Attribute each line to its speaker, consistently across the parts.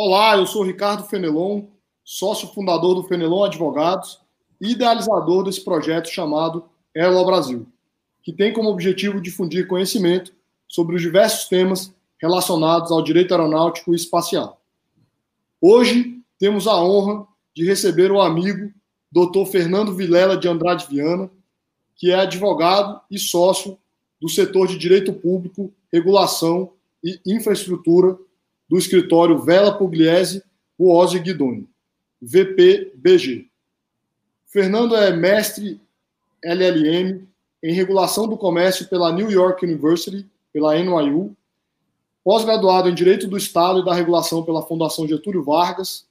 Speaker 1: Olá, eu sou Ricardo Fenelon, sócio fundador do Fenelon Advogados e idealizador desse projeto chamado Elo Brasil, que tem como objetivo difundir conhecimento sobre os diversos temas relacionados ao direito aeronáutico e espacial. Hoje temos a honra de receber o amigo Dr. Fernando Vilela de Andrade Viana, que é advogado e sócio do setor de direito público, regulação e infraestrutura do escritório Vela Pugliese Uozzi Guidoni, VPBG. Fernando é mestre LLM em regulação do comércio pela New York University, pela NYU, pós-graduado em Direito do Estado e da Regulação pela Fundação Getúlio Vargas,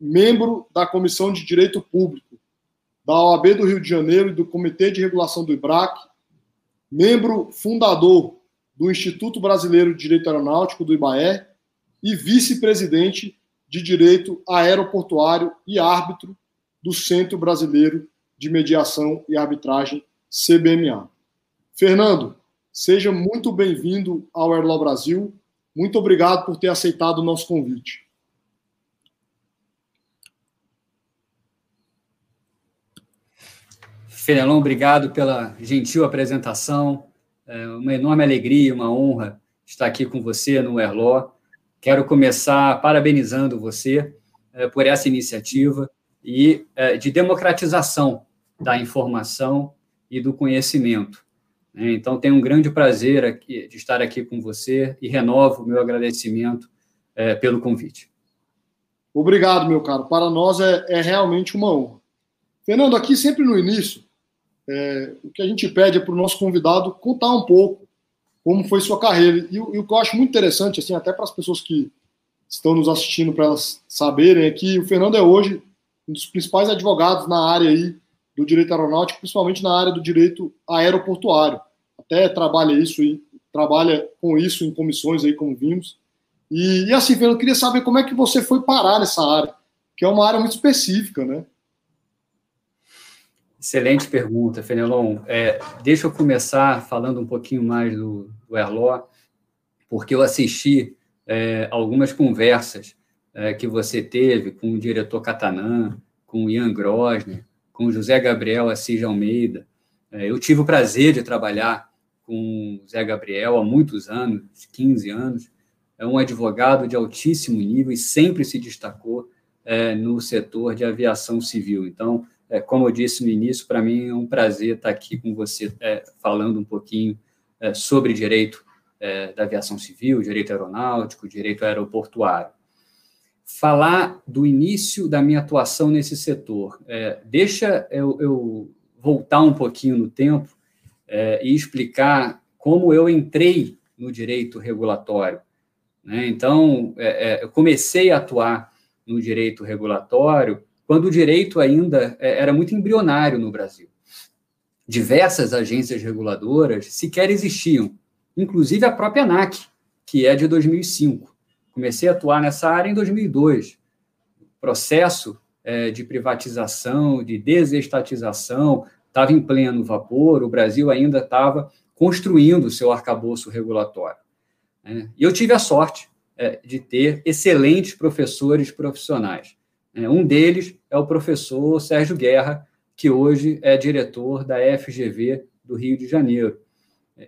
Speaker 1: membro da Comissão de Direito Público da OAB do Rio de Janeiro e do Comitê de Regulação do IBRAC, membro fundador do Instituto Brasileiro de Direito Aeronáutico, do IBAE, e vice-presidente de Direito Aeroportuário e árbitro do Centro Brasileiro de Mediação e Arbitragem, CBMA. Fernando, seja muito bem-vindo ao Airlaw Brasil. Muito obrigado por ter aceitado o nosso convite.
Speaker 2: Fenelon, obrigado pela gentil apresentação. É uma enorme alegria, uma honra estar aqui com você no Erló. Quero começar parabenizando você é, por essa iniciativa e é, de democratização da informação e do conhecimento. É, então, tenho um grande prazer aqui, de estar aqui com você e renovo o meu agradecimento é, pelo convite.
Speaker 1: Obrigado, meu caro. Para nós é, é realmente uma honra. Fernando, aqui sempre no início, é, o que a gente pede é para o nosso convidado contar um pouco como foi sua carreira. E, e o que eu acho muito interessante, assim, até para as pessoas que estão nos assistindo, para elas saberem, é que o Fernando é hoje um dos principais advogados na área aí do direito aeronáutico, principalmente na área do direito aeroportuário. Até trabalha isso e trabalha com isso em comissões aí, como vimos. E, e assim, Fernando, eu queria saber como é que você foi parar nessa área, que é uma área muito específica, né?
Speaker 2: Excelente pergunta, Fenelon. É, deixa eu começar falando um pouquinho mais do, do Erló, porque eu assisti é, algumas conversas é, que você teve com o diretor Catanã, com o Ian Grosner, com o José Gabriel Assis de Almeida. É, eu tive o prazer de trabalhar com o Zé Gabriel há muitos anos, 15 anos. É um advogado de altíssimo nível e sempre se destacou é, no setor de aviação civil. Então, é, como eu disse no início, para mim é um prazer estar aqui com você é, falando um pouquinho é, sobre direito é, da aviação civil, direito aeronáutico, direito aeroportuário. Falar do início da minha atuação nesse setor. É, deixa eu, eu, voltar um pouquinho no tempo é, e explicar como eu entrei no direito regulatório. Né? Então, eu comecei a atuar no direito regulatório quando o direito ainda é, era muito embrionário no Brasil. Diversas agências reguladoras sequer existiam, inclusive a própria ANAC, que é de 2005. Comecei a atuar nessa área em 2002. O processo é, de privatização, de desestatização, estava em pleno vapor, o Brasil ainda estava construindo o seu arcabouço regulatório. Né? E eu tive a sorte é, de ter excelentes professores profissionais. É, um deles é o professor Sérgio Guerra, que hoje é diretor da FGV do Rio de Janeiro.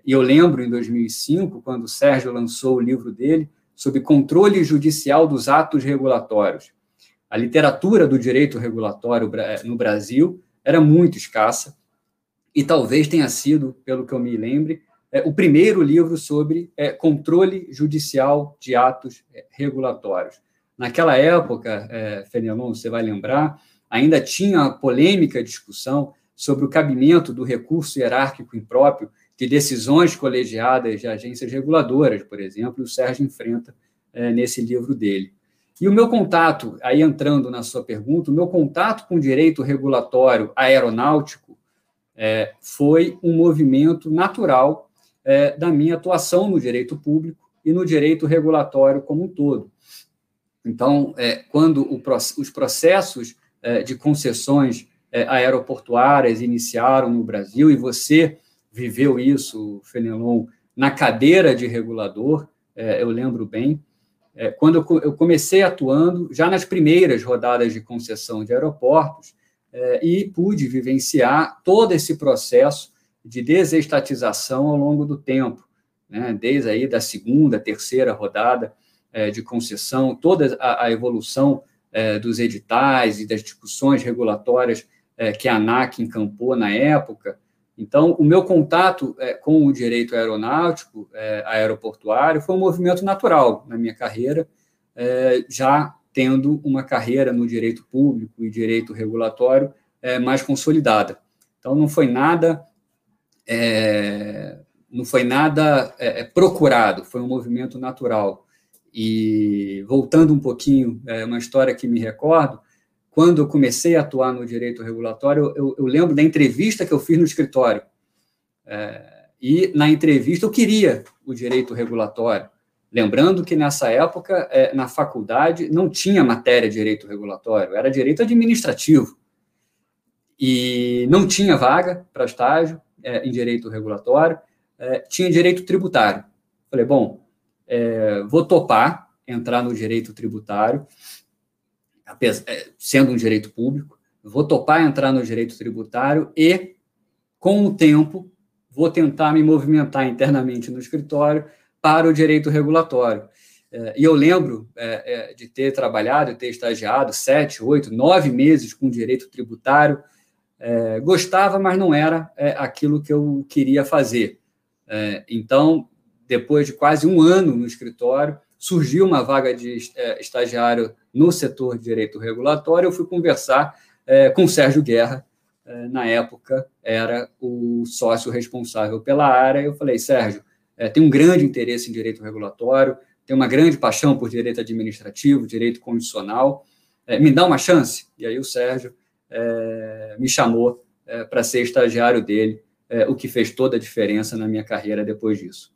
Speaker 2: E eu lembro, em 2005, quando o Sérgio lançou o livro dele sobre controle judicial dos atos regulatórios. A literatura do direito regulatório no Brasil era muito escassa e talvez tenha sido, pelo que eu me lembre, é, o primeiro livro sobre é, controle judicial de atos é, regulatórios. Naquela época, é, Fenelon, você vai lembrar, ainda tinha polêmica discussão sobre o cabimento do recurso hierárquico impróprio de decisões colegiadas de agências reguladoras, por exemplo, o Sérgio enfrenta é, nesse livro dele. E o meu contato, aí entrando na sua pergunta, o meu contato com o direito regulatório aeronáutico é, foi um movimento natural é, da minha atuação no direito público e no direito regulatório como um todo. Então, é, quando o, os processos é, de concessões é, aeroportuárias iniciaram no Brasil, e você viveu isso, Fenelon, na cadeira de regulador, é, eu lembro bem, é, quando eu comecei atuando já nas primeiras rodadas de concessão de aeroportos e pude vivenciar todo esse processo de desestatização ao longo do tempo, né, desde aí da segunda, terceira rodada é, de concessão, toda a, a evolução é, dos editais e das discussões regulatórias é, que a ANAC encampou na época. Então, o meu contato é, com o direito aeronáutico, é, aeroportuário, foi um movimento natural na minha carreira, é, já tendo uma carreira no direito público e direito regulatório mais consolidada. Então, não foi nada não foi nada procurado, foi um movimento natural. E voltando um pouquinho, é uma história que me recordo, quando eu comecei a atuar no direito regulatório, eu, eu lembro da entrevista que eu fiz no escritório. É, e na entrevista eu queria o direito regulatório. Lembrando que nessa época, é, na faculdade, não tinha matéria de direito regulatório, era direito administrativo. E não tinha vaga para estágio é, em direito regulatório, é, tinha direito tributário. Falei, bom, é, vou topar entrar no direito tributário, é, sendo um direito público, vou topar entrar no direito tributário e, com o tempo, vou tentar me movimentar internamente no escritório para o direito regulatório. É, e eu lembro é, de ter trabalhado, ter estagiado sete, oito, nove meses com direito tributário. Gostava, mas não era aquilo que eu queria fazer. então, depois de quase um ano no escritório, surgiu uma vaga de é, estagiário no setor de direito regulatório. Eu fui conversar é, com Sérgio Guerra, é, na época era o sócio responsável pela área. Eu falei, Sérgio, é, tem um grande interesse em direito regulatório, tem uma grande paixão por direito administrativo, direito constitucional, é, me dá uma chance? E aí o Sérgio é, me chamou para ser estagiário dele, o que fez toda a diferença na minha carreira depois disso.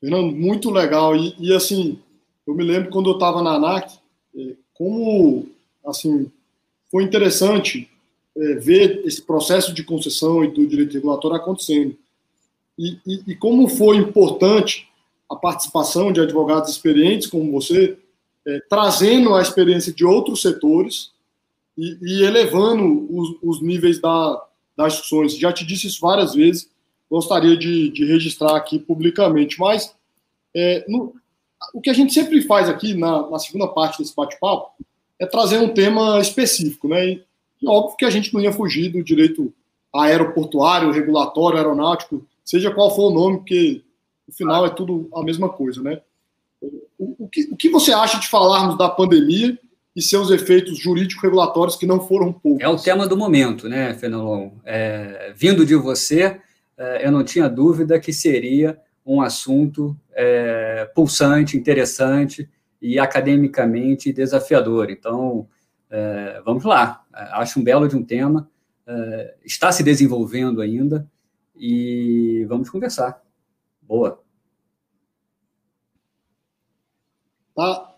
Speaker 1: Fernando, muito legal. E, e, assim, eu me lembro quando eu estava na ANAC, é, como assim foi interessante é, ver esse processo de concessão e do direito regulatório acontecendo. E, e, e, como foi importante a participação de advogados experientes como você, é, trazendo a experiência de outros setores e, e elevando os, os níveis da, das discussões. Já te disse isso várias vezes, gostaria de, de registrar aqui publicamente. Mas é, no, o que a gente sempre faz aqui na, na segunda parte desse bate-papo é trazer um tema específico, né? E, e, óbvio que a gente não ia fugir do direito aeroportuário, regulatório, aeronáutico, seja qual for o nome, porque no final é tudo a mesma coisa, né? O, o, que, o que você acha de falarmos da pandemia e seus efeitos jurídico-regulatórios que não foram poucos?
Speaker 2: É o tema do momento, né, Fenelon? É, vindo de você, eu não tinha dúvida que seria um assunto é, pulsante, interessante e academicamente desafiador. Então, é, vamos lá. Acho um belo de um tema, é, está se desenvolvendo ainda e vamos conversar. Boa.
Speaker 1: Tá,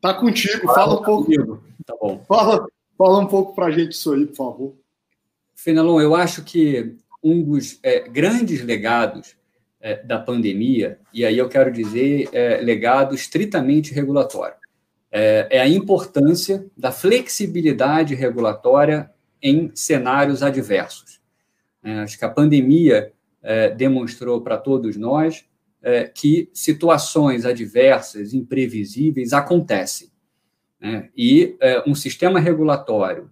Speaker 1: tá contigo. Fala, fala um pouco. Comigo. Tá bom. Fala, fala um pouco para a gente isso aí, por favor.
Speaker 2: Fenelon, eu acho que um dos é, grandes legados é, da pandemia, e aí eu quero dizer é, legado estritamente regulatório, é, é, a importância da flexibilidade regulatória em cenários adversos. É, acho que a pandemia é, demonstrou para todos nós que situações adversas, imprevisíveis, acontecem. Né? E um sistema regulatório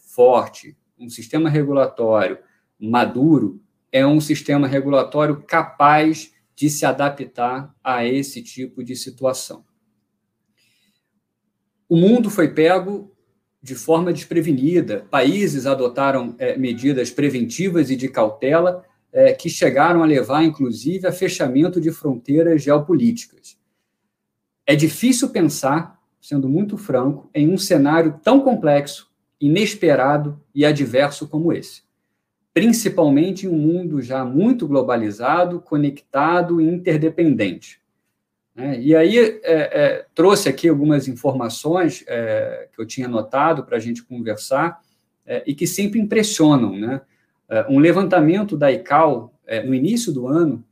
Speaker 2: forte, um sistema regulatório maduro, é um sistema regulatório capaz de se adaptar a esse tipo de situação. O mundo foi pego de forma desprevenida. Países adotaram é, medidas preventivas e de cautela é, que chegaram a levar, inclusive, a fechamento de fronteiras geopolíticas. É difícil pensar, sendo muito franco, em um cenário tão complexo, inesperado e adverso como esse principalmente em um mundo já muito globalizado, conectado e interdependente. É, e aí é, é, trouxe aqui algumas informações é, que eu tinha notado para a gente conversar é, e que sempre impressionam. Né? É, um levantamento da ICAO no início do ano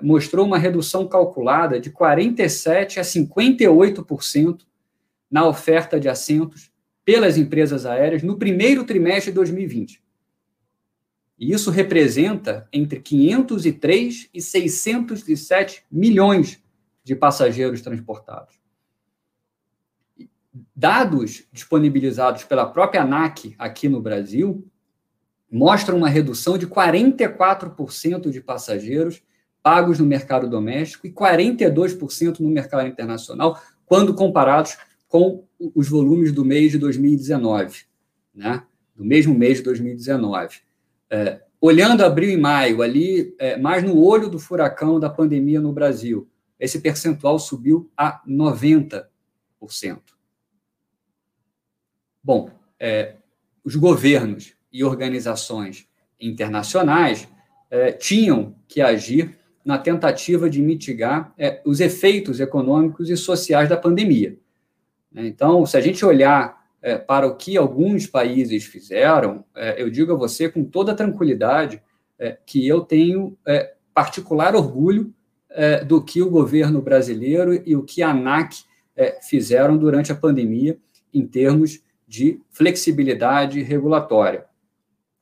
Speaker 2: mostrou uma redução calculada de 47% a 58% na oferta de assentos pelas empresas aéreas no primeiro trimestre de 2020. E isso representa entre 503 e 607 milhões de passageiros transportados. Dados disponibilizados pela própria ANAC aqui no Brasil mostram uma redução de 44% de passageiros pagos no mercado doméstico e 42% no mercado internacional, quando comparados com os volumes do mês de 2019, né? do mesmo mês de 2019. É, olhando abril e maio, ali, é, mais no olho do furacão da pandemia no Brasil, esse percentual subiu a 90%. Bom, é, os governos e organizações internacionais é, tinham que agir na tentativa de mitigar é, os efeitos econômicos e sociais da pandemia. Então, se a gente olhar é, para o que alguns países fizeram, é, eu digo a você com toda tranquilidade é, que eu tenho é, particular orgulho do que o governo brasileiro e o que a ANAC fizeram durante a pandemia em termos de flexibilidade regulatória.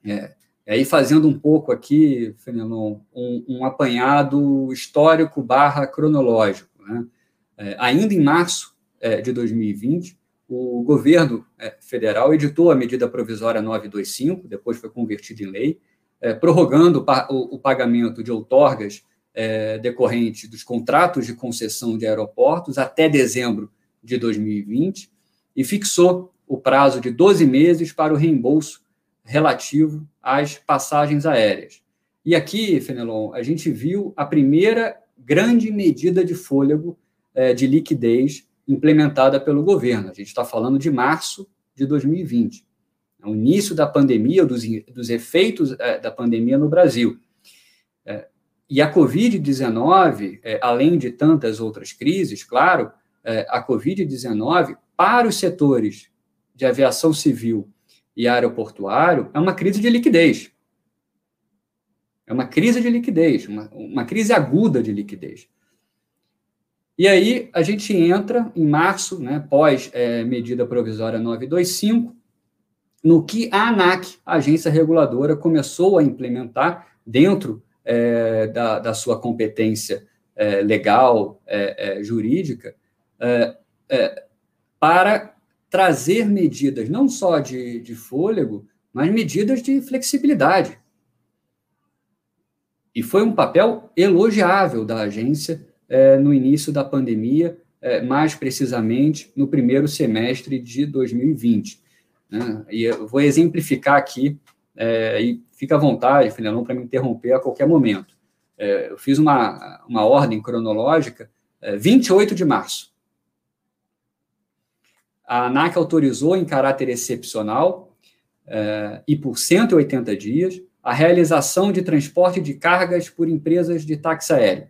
Speaker 2: É, aí fazendo um pouco aqui, Fenelon, um, um apanhado histórico barra cronológico. Né? É, ainda em março é, de 2020, o governo é, federal editou a medida provisória 925, depois foi convertida em lei, é, prorrogando o, pagamento de outorgas é, decorrentes dos contratos de concessão de aeroportos até dezembro de 2020 e fixou o prazo de 12 meses para o reembolso relativo às passagens aéreas. E aqui, Fenelon, a gente viu a primeira grande medida de fôlego de liquidez implementada pelo governo. A gente está falando de março de 2020, é o início da pandemia, dos, dos efeitos é, da pandemia no Brasil. É, e a Covid-19, é, além de tantas outras crises, claro, a Covid-19, para os setores de aviação civil e aeroportuário é uma crise de liquidez. É uma crise de liquidez, uma, uma crise aguda de liquidez. E aí a gente entra em março, né, pós é, medida provisória 925, no que a ANAC, a agência reguladora, começou a implementar dentro é, da, da, sua competência é, legal, é, é, jurídica, é, para trazer medidas não só de, de fôlego, mas medidas de flexibilidade. E foi um papel elogiável da agência é, no início da pandemia, é, mais precisamente no primeiro semestre de 2020. Né? E eu vou exemplificar aqui, é, e fica à vontade, Filhão, para me interromper a qualquer momento. É, eu fiz uma, uma ordem cronológica, 28 é, de março a ANAC autorizou em caráter excepcional eh, e por 180 dias a realização de transporte de cargas por empresas de táxi aéreo.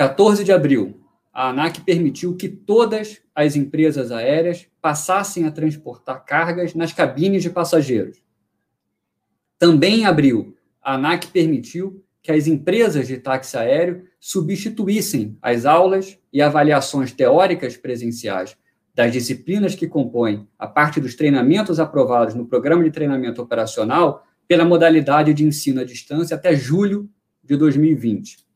Speaker 2: 14 de abril, a ANAC permitiu que todas as empresas aéreas passassem a transportar cargas nas cabines de passageiros. Também em abril, a ANAC permitiu que as empresas de táxi aéreo substituíssem as aulas e avaliações teóricas presenciais das disciplinas que compõem a parte dos treinamentos aprovados no programa de treinamento operacional pela modalidade de ensino à distância até julho de 2020.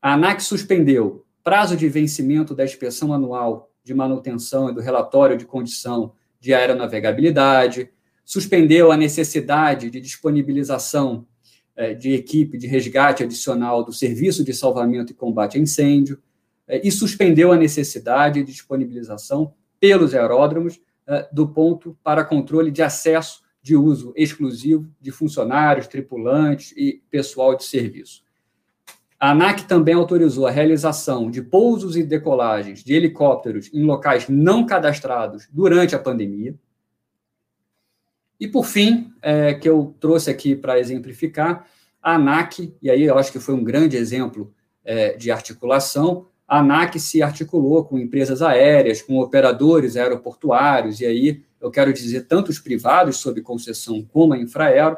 Speaker 2: A ANAC suspendeu prazo de vencimento da inspeção anual de manutenção e do relatório de condição de aeronavegabilidade, suspendeu a necessidade de disponibilização é, de equipe de resgate adicional do Serviço de Salvamento e Combate a Incêndio é, e suspendeu a necessidade de disponibilização pelos aeródromos é, do ponto para controle de acesso de uso exclusivo de funcionários, tripulantes e pessoal de serviço. A ANAC também autorizou a realização de pousos e decolagens de helicópteros em locais não cadastrados durante a pandemia, e, por fim, é, que eu trouxe aqui para exemplificar, a ANAC, e aí eu acho que foi um grande exemplo é, de articulação, a ANAC se articulou com empresas aéreas, com operadores aeroportuários, e aí eu quero dizer tanto os privados sob concessão como a Infraero,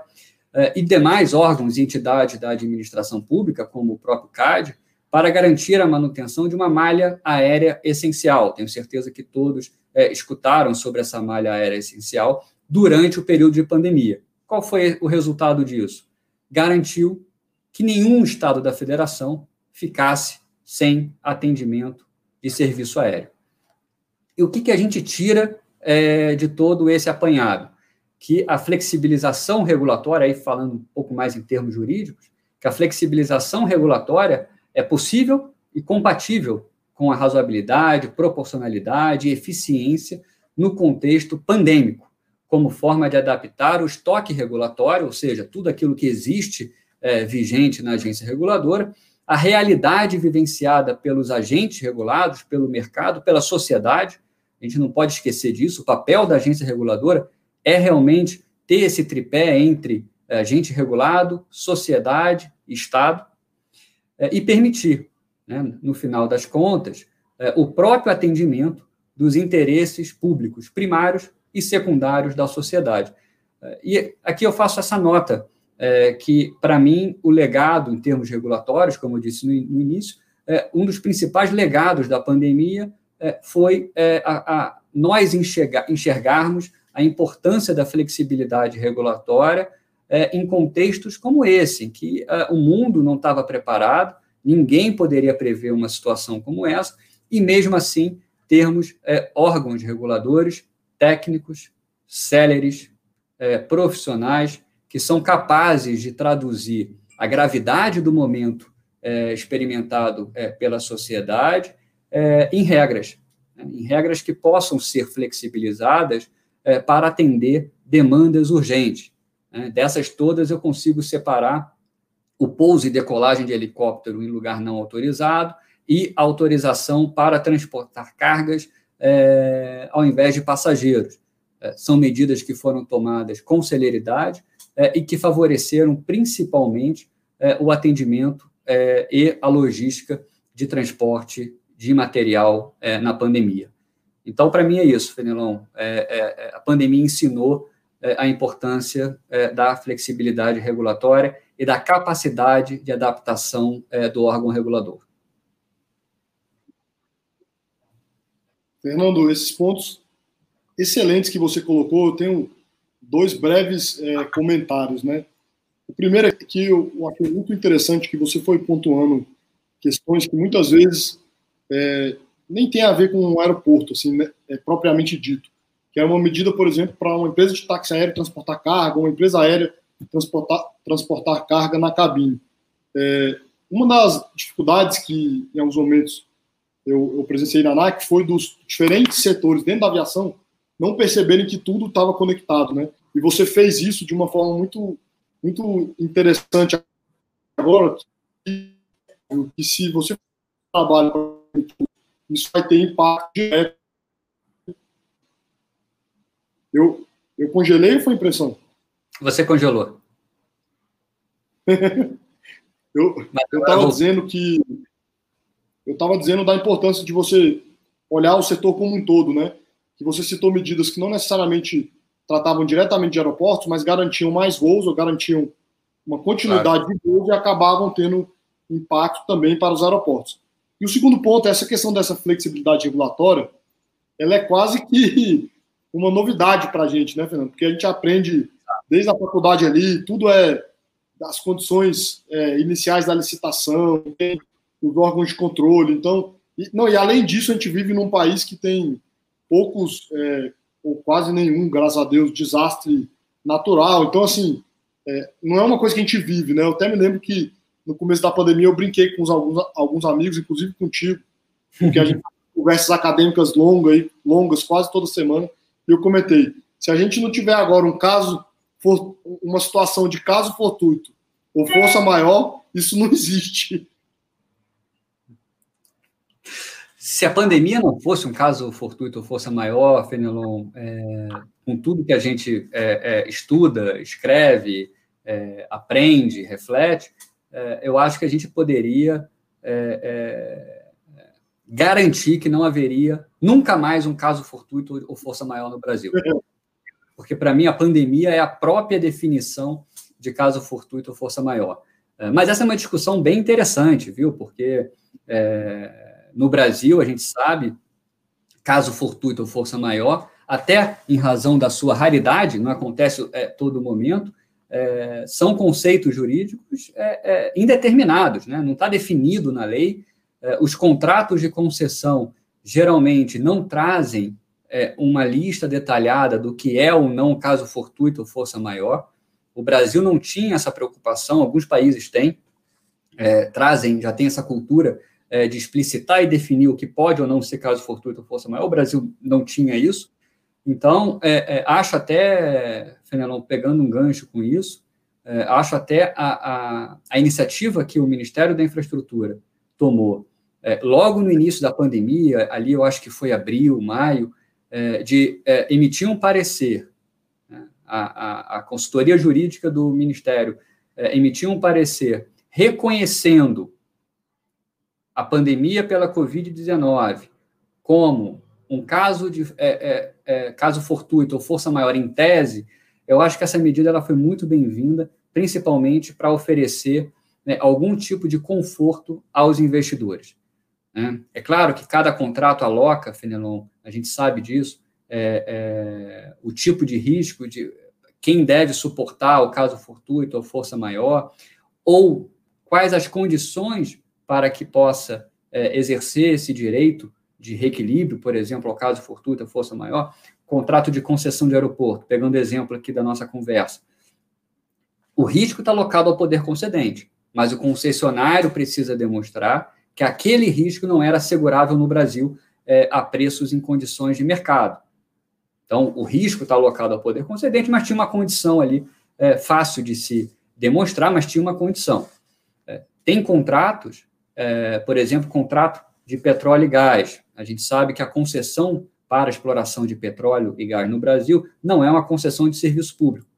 Speaker 2: e demais órgãos e entidades da administração pública, como o próprio CAD, para garantir a manutenção de uma malha aérea essencial. Tenho certeza que todos é, escutaram sobre essa malha aérea essencial durante o período de pandemia. Qual foi o resultado disso? Garantiu que nenhum estado da federação ficasse sem atendimento de serviço aéreo. E o que, que a gente tira é, de todo esse apanhado? Que a flexibilização regulatória, aí falando um pouco mais em termos jurídicos, que a flexibilização regulatória é possível e compatível com a razoabilidade, proporcionalidade e eficiência no contexto pandêmico, como forma de adaptar o estoque regulatório, ou seja, tudo aquilo que existe é, vigente na agência reguladora, a realidade vivenciada pelos agentes regulados, pelo mercado, pela sociedade. A gente não pode esquecer disso. O papel da agência reguladora é realmente ter esse tripé entre é, agente regulado, sociedade Estado, é, e permitir, né, no final das contas, é, o próprio atendimento dos interesses públicos primários e secundários da sociedade. É, e aqui eu faço essa nota, que, para mim, o legado, em termos regulatórios, como eu disse no, início, um dos principais legados da pandemia foi a, a nós enxergar, enxergarmos a importância da flexibilidade regulatória é, em contextos como esse, em que é, o mundo não estava preparado, ninguém poderia prever uma situação como essa, e mesmo assim termos é, órgãos reguladores, técnicos, céleres, é, profissionais, que são capazes de traduzir a gravidade do momento é, experimentado é, pela sociedade em regras, né, em regras que possam ser flexibilizadas para atender demandas urgentes. Né? Dessas todas, eu consigo separar o pouso e decolagem de helicóptero em lugar não autorizado e autorização para transportar cargas é, ao invés de passageiros. É, são medidas que foram tomadas com celeridade é, e que favoreceram principalmente é, o atendimento é, e a logística de transporte de material é, na pandemia. Então, para mim é isso, Fenelon. a pandemia ensinou é, a importância é, da flexibilidade regulatória e da capacidade de adaptação é, do órgão regulador.
Speaker 1: Fernando, esses pontos excelentes que você colocou, eu tenho dois breves é, comentários, né? O primeiro é que eu, eu achei muito interessante que você foi pontuando questões que muitas vezes é, nem tem a ver com o aeroporto, assim, né, é, propriamente dito que é uma medida, por exemplo, para uma empresa de táxi aéreo transportar carga, uma empresa aérea transportar, transportar carga na cabine. É, uma das dificuldades que, em alguns momentos, eu, eu presenciei na ANAC foi dos diferentes setores dentro da aviação não perceberem que tudo estava conectado, né? E você fez isso de uma forma muito, muito interessante agora, que, que se você trabalha isso vai ter impacto direto eu, eu congelei ou foi impressão?
Speaker 2: Você congelou.
Speaker 1: eu estava dizendo que eu estava dizendo da importância de você olhar o setor como um todo, né? Que você citou medidas que não necessariamente tratavam diretamente de aeroportos, mas garantiam mais voos ou garantiam uma continuidade claro. de voos e acabavam tendo impacto também para os aeroportos. E o segundo ponto é essa questão dessa flexibilidade regulatória, ela é quase que uma novidade para a gente, né, Fernando? Porque a gente aprende desde a faculdade ali, tudo é das condições é, iniciais da licitação, os órgãos de controle. Então, e, não, e além disso, a gente vive num país que tem poucos, é, ou quase nenhum, graças a Deus, desastre natural. Então, assim, é, não é uma coisa que a gente vive, né? Eu até me lembro que no começo da pandemia eu brinquei com alguns, alguns amigos, inclusive contigo, porque a gente conversas acadêmicas longas, longas quase toda semana, e eu comentei, se a gente não tiver agora um caso, uma situação de caso fortuito ou força maior, isso não existe.
Speaker 2: Se a pandemia não fosse um caso fortuito ou força maior, Fenelon, é, com tudo que a gente é, é, estuda, escreve, é, aprende, reflete, é, eu acho que a gente poderia é, garantir que não haveria nunca mais um caso fortuito ou força maior no Brasil. Porque, para mim, a pandemia é a própria definição de caso fortuito ou força maior. É, mas essa é uma discussão bem interessante, viu? Porque é, no Brasil, a gente sabe, caso fortuito ou força maior, até em razão da sua raridade, não acontece é, todo momento, é, são conceitos jurídicos é, é, indeterminados, né? não está definido na lei. É, os contratos de concessão geralmente não trazem é, uma lista detalhada do que é ou não caso fortuito ou força maior. O Brasil não tinha essa preocupação, alguns países têm, trazem, já tem essa cultura de explicitar e definir o que pode ou não ser caso fortuito ou força maior. O Brasil não tinha isso. Então, é, é, acho até, Fenelon, pegando um gancho com isso, é, acho até a, a, a, iniciativa que o Ministério da Infraestrutura tomou é, logo no início da pandemia, ali eu acho que foi abril, maio, é, de é, emitir um parecer. Né, a, a, consultoria jurídica do Ministério emitiu um parecer reconhecendo a pandemia pela Covid-19 como um caso de é, é, é, caso fortuito ou força maior em tese, eu acho que essa medida ela foi muito bem-vinda, principalmente para oferecer né, algum tipo de conforto aos investidores. Né? É claro que cada contrato aloca, Fenelon, a gente sabe disso, é, é, o tipo de risco de quem deve suportar o caso fortuito ou força maior, ou quais as condições para que possa é, exercer esse direito de reequilíbrio, por exemplo, ao caso fortuita, força maior, contrato de concessão de aeroporto, pegando exemplo aqui da nossa conversa. O risco está alocado ao poder concedente, mas o concessionário precisa demonstrar que aquele risco não era assegurável no Brasil é, a preços em condições de mercado. Então, o risco está alocado ao poder concedente, mas tinha uma condição ali é, fácil de se demonstrar, mas tinha uma condição. É, tem contratos, é, por exemplo, contrato de petróleo e gás. A gente sabe que a concessão para exploração de petróleo e gás no Brasil não é uma concessão de serviço público,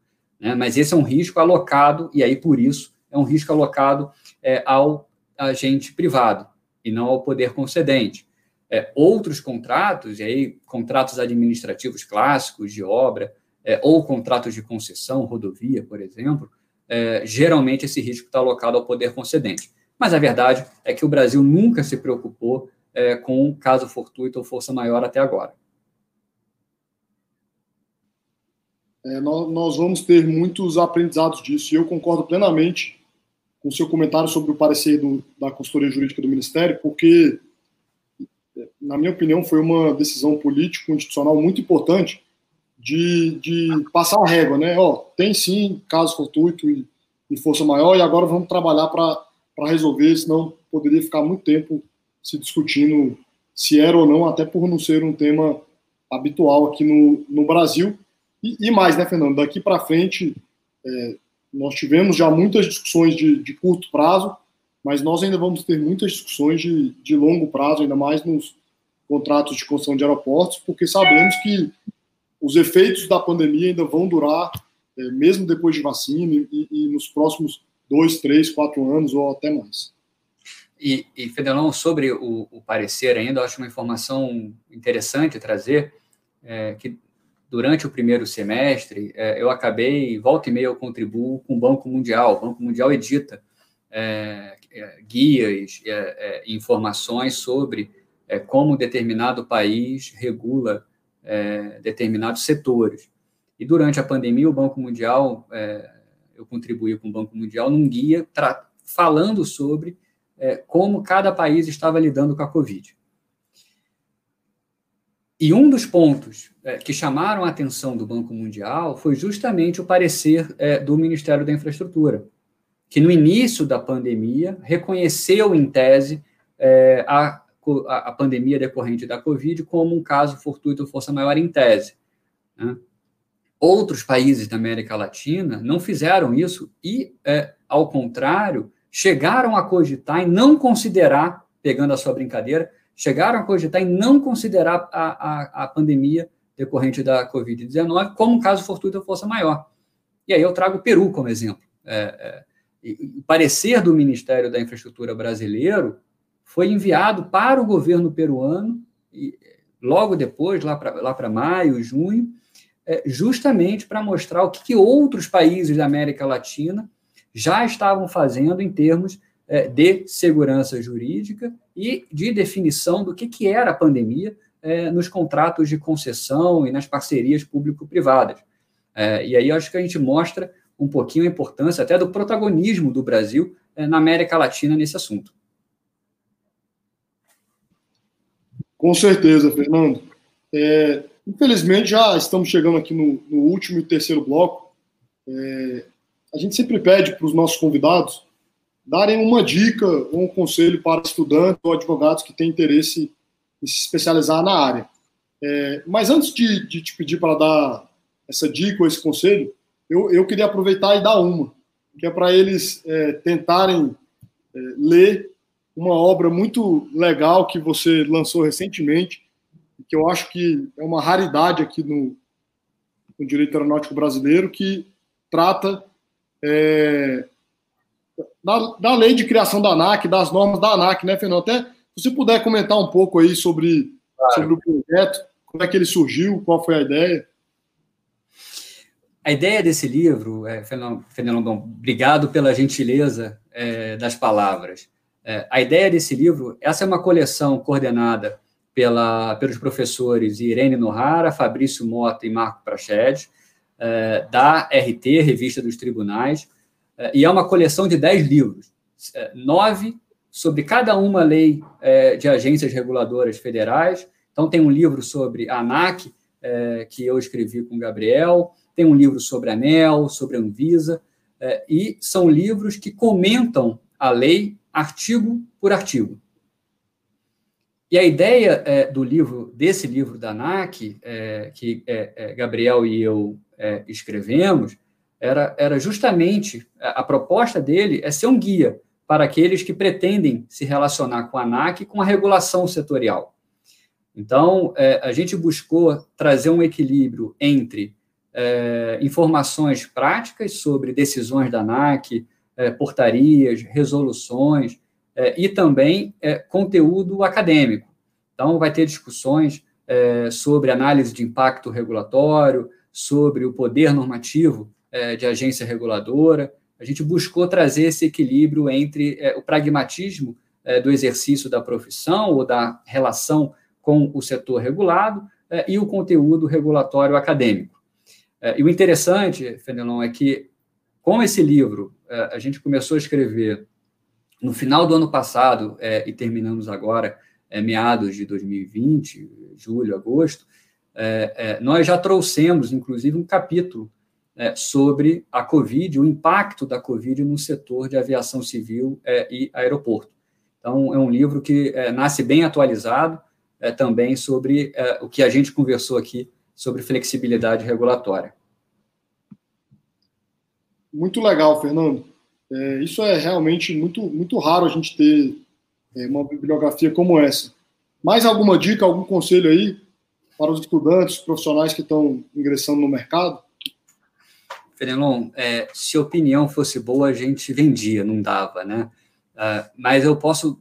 Speaker 2: né? mas esse é um risco alocado, e aí por isso é um risco alocado é, ao agente privado e não ao poder concedente. É, outros contratos, e aí contratos administrativos clássicos de obra, é, ou contratos de concessão, rodovia, por exemplo, é, geralmente esse risco está alocado ao poder concedente. Mas a verdade é que o Brasil nunca se preocupou é, com caso fortuito ou força maior até agora.
Speaker 1: É, nós, vamos ter muitos aprendizados disso, e eu concordo plenamente com o seu comentário sobre o parecer do, da consultoria jurídica do Ministério, porque, na minha opinião, foi uma decisão político-institucional muito importante de, de passar a régua, né? Ó, tem sim caso fortuito e, e força maior, e agora vamos trabalhar para para resolver, senão poderia ficar muito tempo se discutindo se era ou não, até por não ser um tema habitual aqui no, no Brasil. E, e mais, né, Fernando? Daqui para frente, é, nós tivemos já muitas discussões de, de, curto prazo, mas nós ainda vamos ter muitas discussões de, de longo prazo, ainda mais nos contratos de construção de aeroportos, porque sabemos que os efeitos da pandemia ainda vão durar, é, mesmo depois de vacina, e, e nos próximos dois, três, quatro anos ou até mais.
Speaker 2: E, e Federão, sobre o, o, parecer ainda, acho uma informação interessante trazer, é, que durante o primeiro semestre, é, eu acabei, volta e meia eu contribuo com o Banco Mundial. O Banco Mundial edita é, é guias, é, é, informações sobre como determinado país regula determinados setores. E durante a pandemia, o Banco Mundial eu contribuí com o Banco Mundial num guia falando sobre é, como cada país estava lidando com a Covid. E um dos pontos é, que chamaram a atenção do Banco Mundial foi justamente o parecer é, do Ministério da Infraestrutura, que no início da pandemia reconheceu, em tese, é, a, a, pandemia decorrente da Covid como um caso fortuito ou força maior em tese. Né? Outros países da América Latina não fizeram isso e, é, ao contrário, chegaram a cogitar e não considerar, pegando a sua brincadeira, chegaram a cogitar e não considerar a, a, a pandemia decorrente da Covid-19 como um caso fortuito ou força maior. E aí eu trago o Peru como exemplo. É, é, o parecer do Ministério da Infraestrutura brasileiro foi enviado para o governo peruano, e logo depois, lá para lá maio, junho, é, justamente para mostrar o que, que, outros países da América Latina já estavam fazendo em termos é, de segurança jurídica e de definição do que, que era a pandemia é, nos contratos de concessão e nas parcerias público-privadas. É, e aí acho que a gente mostra um pouquinho a importância até do protagonismo do Brasil é, na América Latina nesse assunto.
Speaker 1: Com certeza, Fernando. É, infelizmente, já estamos chegando aqui no, no último e terceiro bloco. É, a gente sempre pede para os nossos convidados darem uma dica ou um conselho para estudantes ou advogados que têm interesse em se especializar na área. É, mas antes de, de, te pedir para dar essa dica ou esse conselho, eu, eu queria aproveitar e dar uma, que é para eles é, tentarem é, ler uma obra muito legal que você lançou recentemente, que eu acho que é uma raridade aqui no, no direito aeronáutico brasileiro, que trata é, da, da, lei de criação da ANAC, das normas da ANAC, né, Fernando? Até se você puder comentar um pouco aí sobre, claro. sobre o projeto, como é que ele surgiu, qual foi a ideia.
Speaker 2: A ideia desse livro, é, Fernando, obrigado pela gentileza é, das palavras. É, a ideia desse livro, essa é uma coleção coordenada pela, pelos professores Irene Nohara, Fabrício Mota e Marco Prached, é, da RT, Revista dos Tribunais, é, e é uma coleção de dez livros, é, nove sobre cada uma lei de agências reguladoras federais. Então, tem um livro sobre a ANAC, que eu escrevi com o Gabriel, tem um livro sobre a ANEL, sobre a Anvisa, e são livros que comentam a lei artigo por artigo. E a ideia é, do livro, desse livro da ANAC, é, que é, é, Gabriel e eu é, escrevemos, era, era justamente, a, a, proposta dele é ser um guia para aqueles que pretendem se relacionar com a ANAC com a regulação setorial. Então, é, a gente buscou trazer um equilíbrio entre informações práticas sobre decisões da ANAC, portarias, resoluções é, e também é, conteúdo acadêmico. Então, vai ter discussões é, sobre análise de impacto regulatório, sobre o poder normativo é, de agência reguladora. A gente buscou trazer esse equilíbrio entre é, o pragmatismo do exercício da profissão ou da relação com o setor regulado e o conteúdo regulatório acadêmico. e o interessante, Fenelon, é que com esse livro, é, a gente começou a escrever no final do ano passado é, e terminamos agora, é, meados de 2020, julho, agosto, nós já trouxemos, inclusive, um capítulo sobre a Covid, o impacto da Covid no setor de aviação civil e aeroporto. Então, é um livro que nasce bem atualizado também sobre o que a gente conversou aqui sobre flexibilidade regulatória.
Speaker 1: Muito legal, Fernando. É, isso é realmente muito, muito raro a gente ter é, uma bibliografia como essa. Mais alguma dica, algum conselho aí para os estudantes, profissionais que estão ingressando no mercado?
Speaker 2: Fenelon, é, se a opinião fosse boa, a gente vendia, não dava, né? Uh, mas eu posso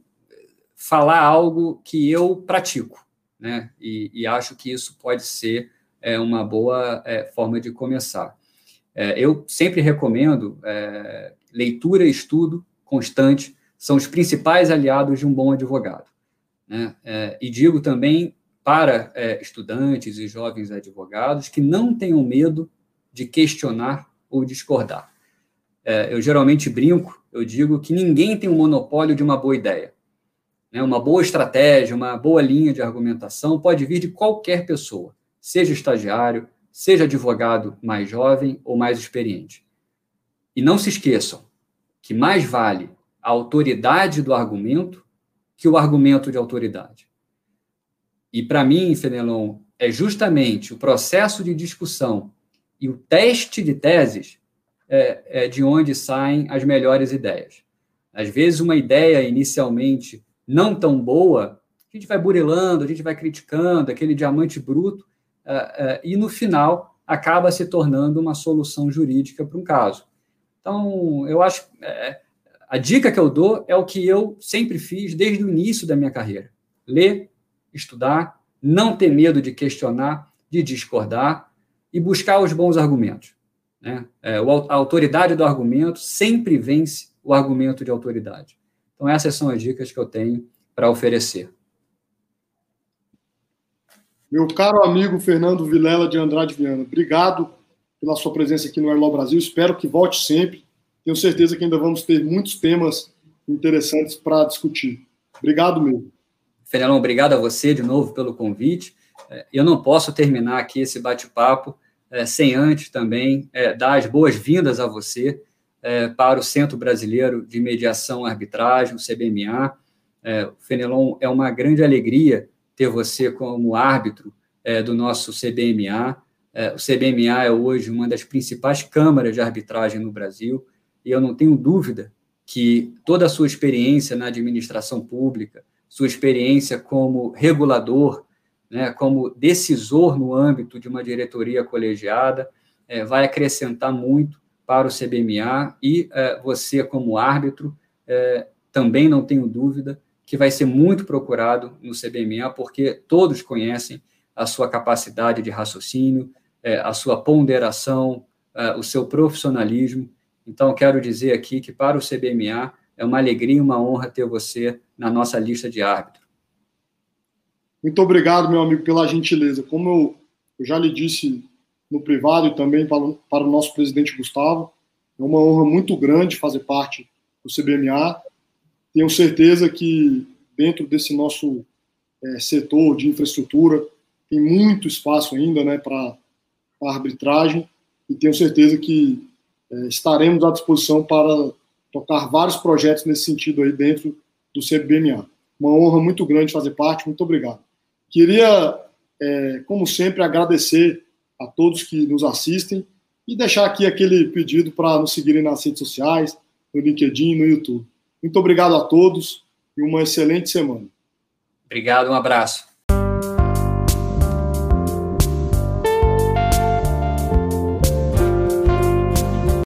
Speaker 2: falar algo que eu pratico, né? E, e acho que isso pode ser é, uma boa é, forma de começar. É, eu sempre recomendo é, leitura e estudo constante, são os principais aliados de um bom advogado. Né? É, e digo também para é, estudantes e jovens advogados que não tenham medo de questionar ou discordar. É, eu geralmente brinco, eu digo que ninguém tem um monopólio de uma boa ideia. Né? Uma boa estratégia, uma boa linha de argumentação pode vir de qualquer pessoa, seja estagiário, seja advogado mais jovem ou mais experiente. E não se esqueçam que mais vale a autoridade do argumento que o argumento de autoridade. E para mim, Fenelon, é justamente o processo de discussão e o teste de teses é, é de onde saem as melhores ideias. Às vezes, uma ideia inicialmente não tão boa, a gente vai burilando, a gente vai criticando, aquele diamante bruto, é, é, e no final acaba se tornando uma solução jurídica para um caso. Então, eu acho é, a dica que eu dou é o que eu sempre fiz desde o início da minha carreira: ler, estudar, não ter medo de questionar, de discordar, e buscar os bons argumentos. Né? É, a autoridade do argumento sempre vence o argumento de autoridade. Então, essas são as dicas que eu tenho para oferecer.
Speaker 1: Meu caro amigo Fernando Vilela de Andrade Viana, obrigado pela sua presença aqui no Airlaw Brasil. Espero que volte sempre. Tenho certeza que ainda vamos ter muitos temas interessantes para discutir. Obrigado mesmo.
Speaker 2: Fernando, obrigado a você de novo pelo convite. É, eu não posso terminar aqui esse bate-papo é, sem antes também é, dar as boas-vindas a você para o Centro Brasileiro de Mediação e Arbitragem, o CBMA. Fenelon, é uma grande alegria ter você como árbitro do nosso CBMA. O CBMA é hoje uma das principais câmaras de arbitragem no Brasil e eu não tenho dúvida que toda a sua experiência na administração pública, sua experiência como regulador, né, como decisor no âmbito de uma diretoria colegiada, é, vai acrescentar muito para o CBMA e é, você, como árbitro, é, também não tenho dúvida que vai ser muito procurado no CBMA, porque todos conhecem a sua capacidade de raciocínio, é, a sua ponderação, é, o seu profissionalismo. Então, quero dizer aqui que para o CBMA é uma alegria e uma honra ter você na nossa lista de árbitros.
Speaker 1: Muito obrigado, meu amigo, pela gentileza. Como eu, eu já lhe disse no privado e também para, para o nosso presidente Gustavo, é uma honra muito grande fazer parte do CBMA. Tenho certeza que dentro desse nosso é, setor de infraestrutura tem muito espaço ainda né, para a arbitragem e tenho certeza que é, estaremos à disposição para tocar vários projetos nesse sentido aí dentro do CBMA. Uma honra muito grande fazer parte. Muito obrigado. Queria, é, como sempre, agradecer a todos que nos assistem e deixar aqui aquele pedido para nos seguirem nas redes sociais, no LinkedIn, no YouTube. Muito obrigado a todos e uma excelente semana.
Speaker 2: Obrigado, um abraço.